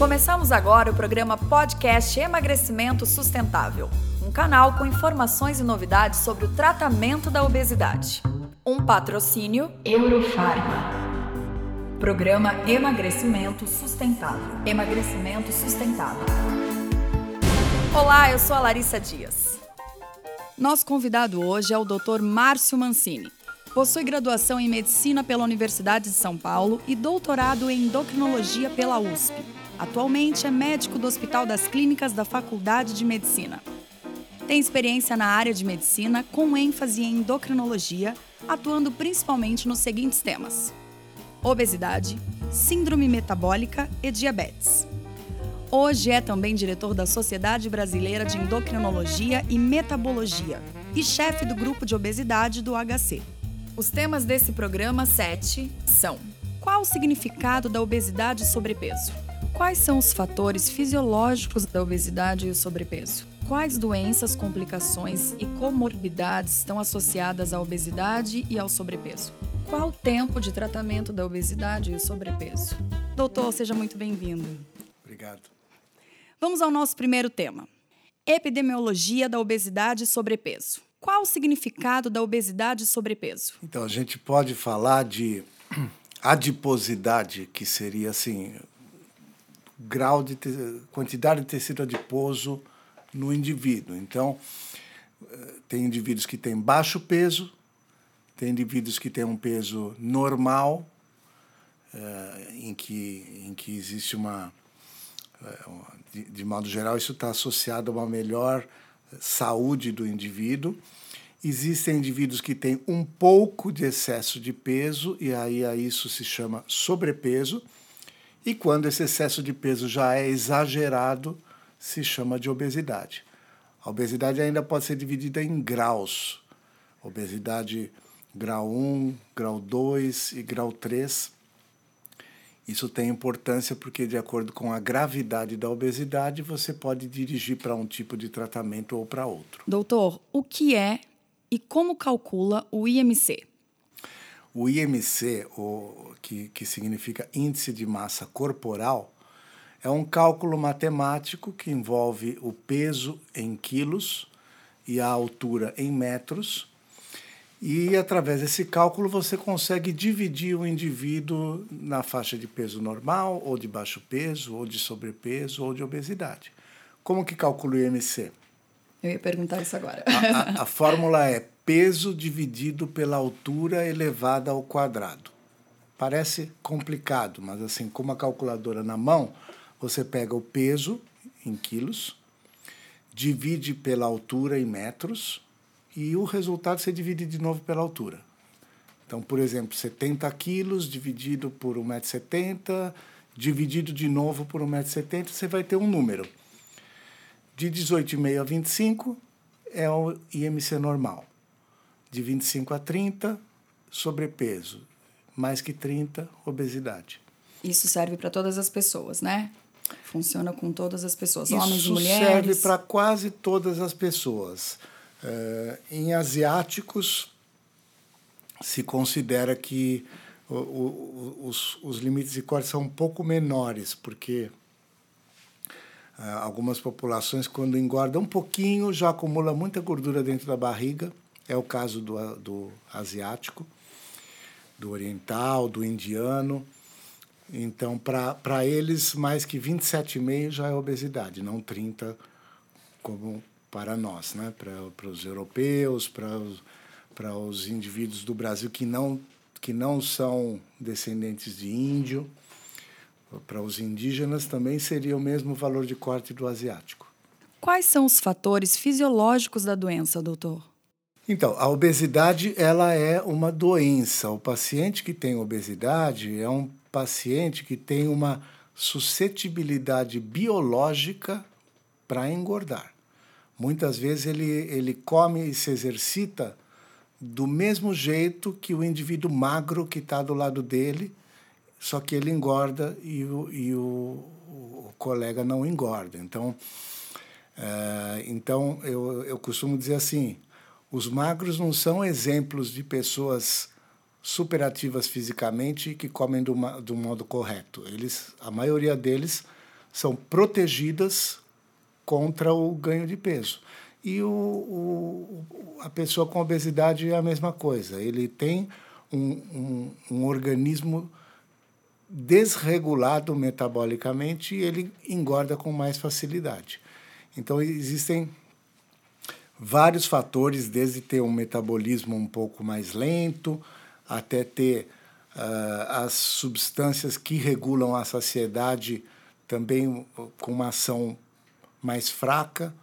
Começamos agora o programa Podcast Emagrecimento Sustentável, um canal com informações e novidades sobre o tratamento da obesidade. Um patrocínio Eurofarma. Programa Emagrecimento Sustentável. Emagrecimento Sustentável. Olá, eu sou a Larissa Dias. Nosso convidado hoje é o Dr. Márcio Mancini. Possui graduação em Medicina pela Universidade de São Paulo e doutorado em Endocrinologia pela USP. Atualmente é médico do Hospital das Clínicas da Faculdade de Medicina. Tem experiência na área de medicina, com ênfase em endocrinologia, atuando principalmente nos seguintes temas: obesidade, síndrome metabólica e diabetes. Hoje é também diretor da Sociedade Brasileira de Endocrinologia e Metabologia e chefe do grupo de obesidade do HC. Os temas desse programa 7 são: qual o significado da obesidade e sobrepeso? Quais são os fatores fisiológicos da obesidade e o sobrepeso? Quais doenças, complicações e comorbidades estão associadas à obesidade e ao sobrepeso? Qual o tempo de tratamento da obesidade e o sobrepeso? Doutor, seja muito bem-vindo. Obrigado. Vamos ao nosso primeiro tema: epidemiologia da obesidade e sobrepeso. Qual o significado da obesidade e sobrepeso? Então, a gente pode falar de adiposidade, que seria assim, grau de quantidade de tecido adiposo no indivíduo. Então, eh, tem indivíduos que têm baixo peso, tem indivíduos que têm um peso normal, uh, em, que, em que existe uma. Uh, de, de modo geral, isso está associado a uma melhor saúde do indivíduo. Existem indivíduos que têm um pouco de excesso de peso, e aí a isso se chama sobrepeso. E quando esse excesso de peso já é exagerado, se chama de obesidade. A obesidade ainda pode ser dividida em graus. Obesidade grau 1, grau 2 e grau 3. Isso tem importância porque, de acordo com a gravidade da obesidade, você pode dirigir para um tipo de tratamento ou para outro. Doutor, o que é e como calcula o IMC? O IMC, o, que, que significa Índice de Massa Corporal, é um cálculo matemático que envolve o peso em quilos e a altura em metros e através desse cálculo você consegue dividir o indivíduo na faixa de peso normal, ou de baixo peso, ou de sobrepeso, ou de obesidade. Como que calcula o IMC? Eu ia perguntar isso agora. A, a, a fórmula é peso dividido pela altura elevada ao quadrado. Parece complicado, mas assim, com uma calculadora na mão, você pega o peso em quilos, divide pela altura em metros, e o resultado você divide de novo pela altura. Então, por exemplo, 70 quilos dividido por 1,70m, dividido de novo por 1,70m, você vai ter um número. De 18,5 a 25 é o IMC normal. De 25 a 30, sobrepeso. Mais que 30, obesidade. Isso serve para todas as pessoas, né? Funciona com todas as pessoas, Isso homens e mulheres. serve para quase todas as pessoas. Uh, em asiáticos, se considera que o, o, os, os limites de corte são um pouco menores, porque uh, algumas populações, quando engordam um pouquinho, já acumula muita gordura dentro da barriga. É o caso do, do asiático, do oriental, do indiano. Então, para eles, mais que 27,5 já é obesidade, não 30, como para nós, né? para, os europeus, para os, os indivíduos do Brasil que não, que não são descendentes de índio. Para os indígenas também seria o mesmo valor de corte do asiático. Quais são os fatores fisiológicos da doença, doutor? Então, a obesidade ela é uma doença. O paciente que tem obesidade é um paciente que tem uma suscetibilidade biológica para engordar. Muitas vezes ele, ele come e se exercita do mesmo jeito que o indivíduo magro que está do lado dele, só que ele engorda e o, e o, o colega não engorda. Então, é, então eu, eu costumo dizer assim: os magros não são exemplos de pessoas superativas fisicamente que comem do, do modo correto. Eles, a maioria deles são protegidas contra o ganho de peso. E o, o, a pessoa com obesidade é a mesma coisa. Ele tem um, um, um organismo desregulado metabolicamente e ele engorda com mais facilidade. Então, existem vários fatores, desde ter um metabolismo um pouco mais lento, até ter uh, as substâncias que regulam a saciedade também com uma ação mais fraca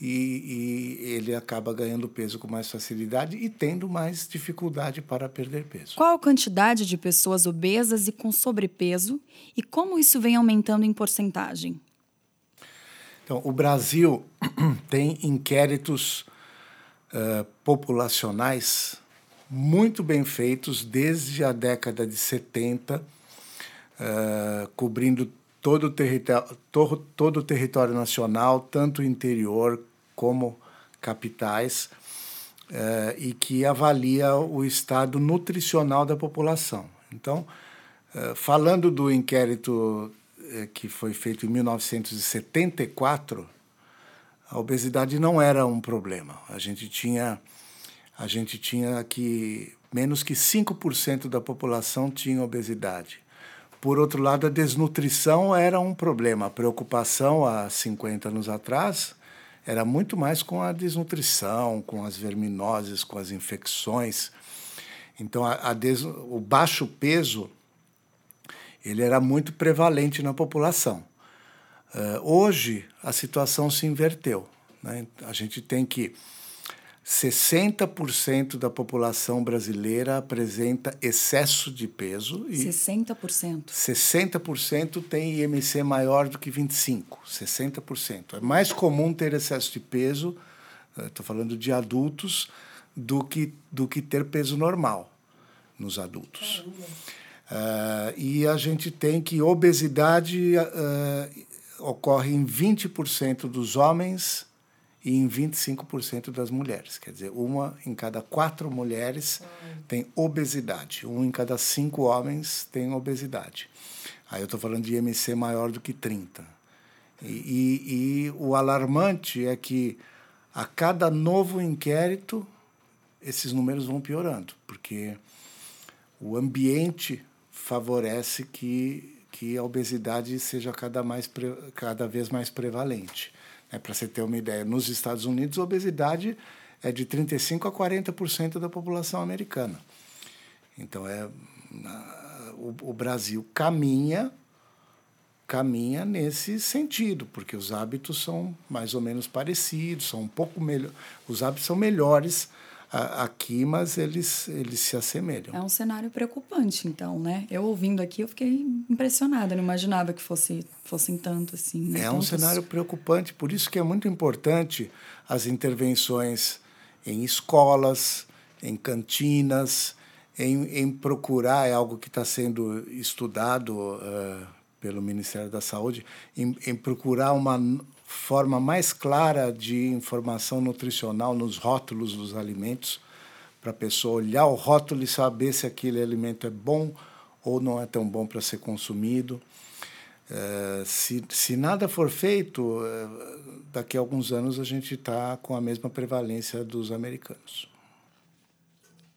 e, e, ele acaba ganhando peso com mais facilidade e tendo mais dificuldade para perder peso. Qual a quantidade de pessoas obesas e com sobrepeso e como isso vem aumentando em porcentagem? Então, o Brasil tem inquéritos uh, populacionais muito bem feitos desde a década de 70, uh, eh, cobrindo todo o, território, todo, o território nacional, tanto interior como capitais, uh, e que avalia o estado nutricional da população. Então, falando do inquérito que foi feito em 1974, a obesidade não era um problema. A gente tinha a gente tinha que menos que 5% da população tinha obesidade. Por outro lado, a desnutrição era um problema. A preocupação há 50 anos atrás era muito mais com a desnutrição, com as verminoses, com as infecções. Então, a, a des, o baixo peso ele era muito prevalente na população. Uh, hoje, a situação se inverteu. Né? A gente tem que 60% da população brasileira apresenta excesso de peso. E 60%? 60% tem IMC maior do que 25%. 60%. É mais comum ter excesso de peso, estou eh, falando de adultos, do que, do que ter peso normal nos adultos. Uh, e a gente tem que obesidade uh, ocorre em 20% dos homens e em 25% das mulheres. Quer dizer, uma em cada quatro mulheres tem obesidade, um em cada cinco homens tem obesidade. Aí eu estou falando de IMC maior do que 30. E, e, e o alarmante é que a cada novo inquérito esses números vão piorando, porque o ambiente favorece que, que a obesidade seja cada, mais, cada vez mais prevalente. É, Para você ter uma ideia, nos Estados Unidos, a obesidade é de 35% a 40% da população americana. Então, é, o, o Brasil caminha caminha nesse sentido, porque os hábitos são mais ou menos parecidos, são um pouco melhor, os hábitos são melhores aqui, mas eles, eles se assemelham. É um cenário preocupante, então, né? Eu ouvindo aqui, eu fiquei impressionada, não imaginava que fosse, fossem tanto assim. Né? É um cenário preocupante, por isso que é muito importante as intervenções em escolas, em cantinas, em, em procurar, é algo que está sendo estudado uh, pelo Ministério da Saúde, em, em procurar uma forma mais clara de informação nutricional nos rótulos dos alimentos, para a pessoa olhar o rótulo e saber se aquele alimento é bom ou não é tão bom para ser consumido. É, se, se nada for feito, é, daqui a alguns anos a gente está com a mesma prevalência dos americanos.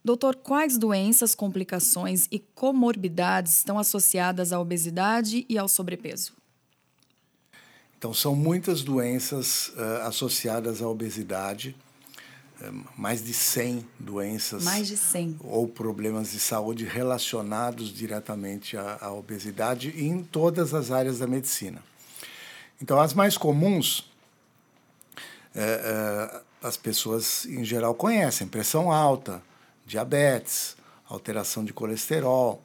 Doutor, quais doenças, complicações e comorbidades estão associadas à obesidade e ao sobrepeso? Então, são muitas doenças uh, associadas à obesidade, uh, mais de 100 doenças. Mais de 100. Ou problemas de saúde relacionados diretamente à, à obesidade em todas as áreas da medicina. Então, as mais comuns, uh, as pessoas em geral conhecem: pressão alta, diabetes, alteração de colesterol,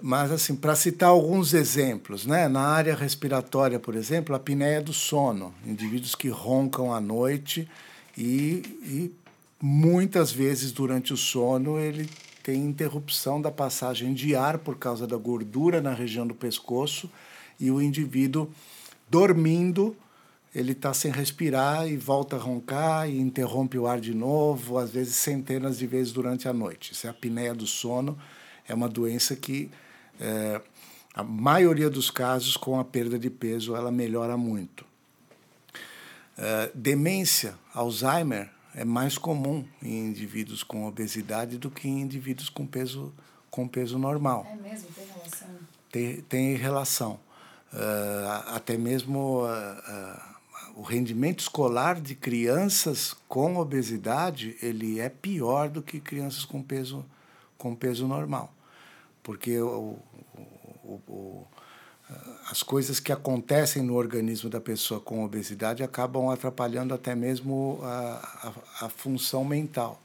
mas, assim, para citar alguns exemplos, né? na área respiratória, por exemplo, a apneia do sono, indivíduos que roncam à noite e, e muitas vezes durante o sono ele tem interrupção da passagem de ar por causa da gordura na região do pescoço e o indivíduo dormindo ele está sem respirar e volta a roncar e interrompe o ar de novo, às vezes centenas de vezes durante a noite. Isso é a apneia do sono é uma doença que é, a maioria dos casos, com a perda de peso, ela melhora muito. Uh, demência, Alzheimer, é mais comum em indivíduos com obesidade do que em indivíduos com peso, com peso normal. É mesmo? Tem relação? Tem, tem relação. Uh, até mesmo uh, o rendimento escolar de crianças com obesidade ele é pior do que crianças com peso, com peso normal. Porque o, o, o, as coisas que acontecem no organismo da pessoa com obesidade acabam atrapalhando até mesmo a, a, a função mental.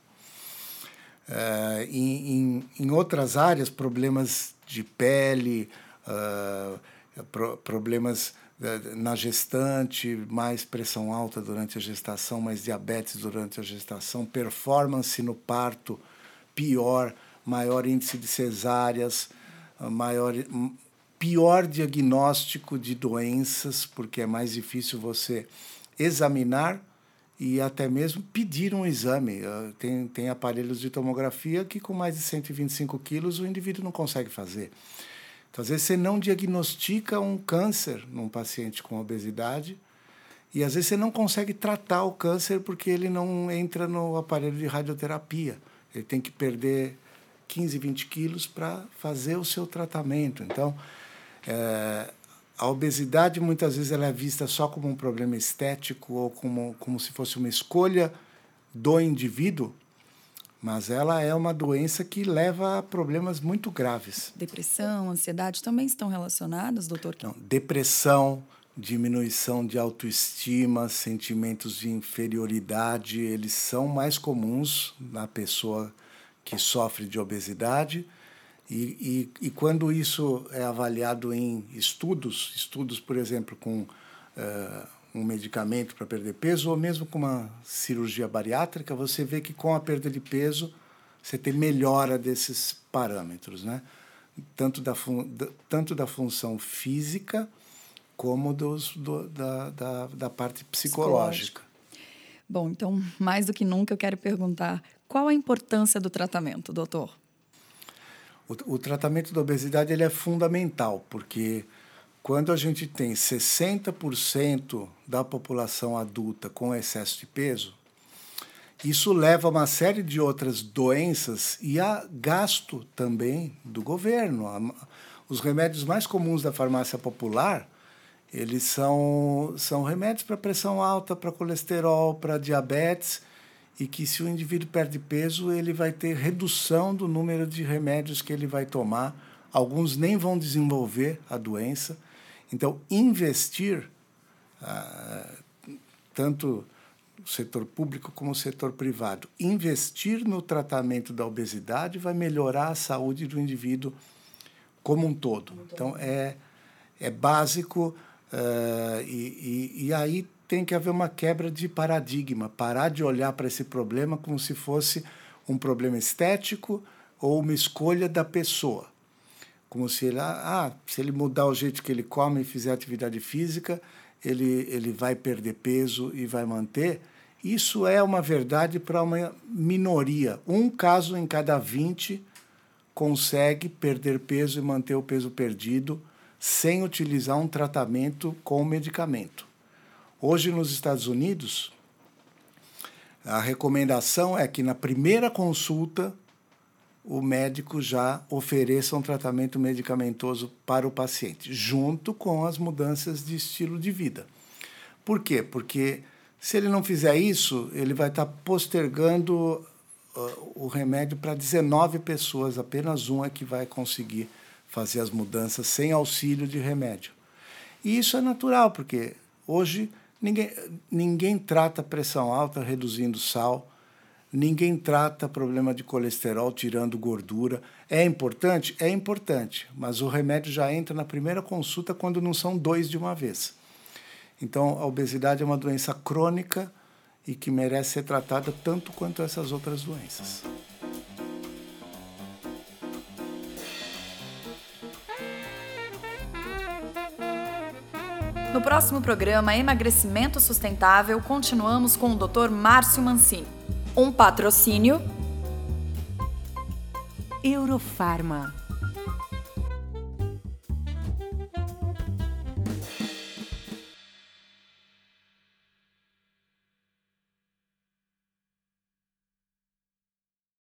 Uh, em, em, outras áreas, problemas de pele, uh, pro, problemas na gestante, mais pressão alta durante a gestação, mais diabetes durante a gestação, performance no parto pior, maior índice de cesáreas, maior pior diagnóstico de doenças, porque é mais difícil você examinar e até mesmo pedir um exame. Ah, tem, tem aparelhos de tomografia que, com mais de 125 quilos, o indivíduo não consegue fazer. Então, às vezes, você não diagnostica um câncer num paciente com obesidade e, às vezes, você não consegue tratar o câncer porque ele não entra no aparelho de radioterapia. Ele tem que perder 15, 20 quilos para fazer o seu tratamento. Então, é, a obesidade muitas vezes ela é vista só como um problema estético ou como, como se fosse uma escolha do indivíduo, mas ela é uma doença que leva a problemas muito graves. Depressão, ansiedade também estão relacionadas, doutor? Não, depressão, diminuição de autoestima, sentimentos de inferioridade, eles são mais comuns na pessoa que sofre de obesidade e, e, e, quando isso é avaliado em estudos, estudos, por exemplo, com uh, um medicamento para perder peso, ou mesmo com uma cirurgia bariátrica, você vê que com a perda de peso você tem melhora desses parâmetros, né? tanto, da tanto da função física como dos, do, da, da, da parte psicológica. Bom, então, mais do que nunca, eu quero perguntar qual a importância do tratamento, doutor? O, o tratamento da obesidade ele é fundamental, porque quando a gente tem 60% da população adulta com excesso de peso, isso leva a uma série de outras doenças e a gasto também do governo. Os remédios mais comuns da farmácia popular, eles são, são remédios para pressão alta, para colesterol, para diabetes, e que se o indivíduo perde peso, ele vai ter redução do número de remédios que ele vai tomar. Alguns nem vão desenvolver a doença. Então, investir, ah, tanto o setor público como o setor privado, investir no tratamento da obesidade vai melhorar a saúde do indivíduo como um todo. Então, é, é básico. Uh, e, e, e aí tem que haver uma quebra de paradigma, parar de olhar para esse problema como se fosse um problema estético ou uma escolha da pessoa. Como se ele, ah, se ele mudar o jeito que ele come e fizer atividade física, ele, ele vai perder peso e vai manter. Isso é uma verdade para uma minoria. Um caso em cada 20 consegue perder peso e manter o peso perdido sem utilizar um tratamento com medicamento. Hoje, nos Estados Unidos, a recomendação é que na primeira consulta o médico já ofereça um tratamento medicamentoso para o paciente, junto com as mudanças de estilo de vida. Por quê? Porque se ele não fizer isso, ele vai estar postergando uh, o remédio para 19 pessoas, apenas um é que vai conseguir fazer as mudanças sem auxílio de remédio. E isso é natural, porque hoje Ninguém, ninguém trata pressão alta reduzindo sal, ninguém trata problema de colesterol tirando gordura. É importante? É importante, mas o remédio já entra na primeira consulta quando não são dois de uma vez. Então, a obesidade é uma doença crônica e que merece ser tratada tanto quanto essas outras doenças. No próximo programa Emagrecimento Sustentável, continuamos com o Dr. Márcio Mancini. Um patrocínio Eurofarma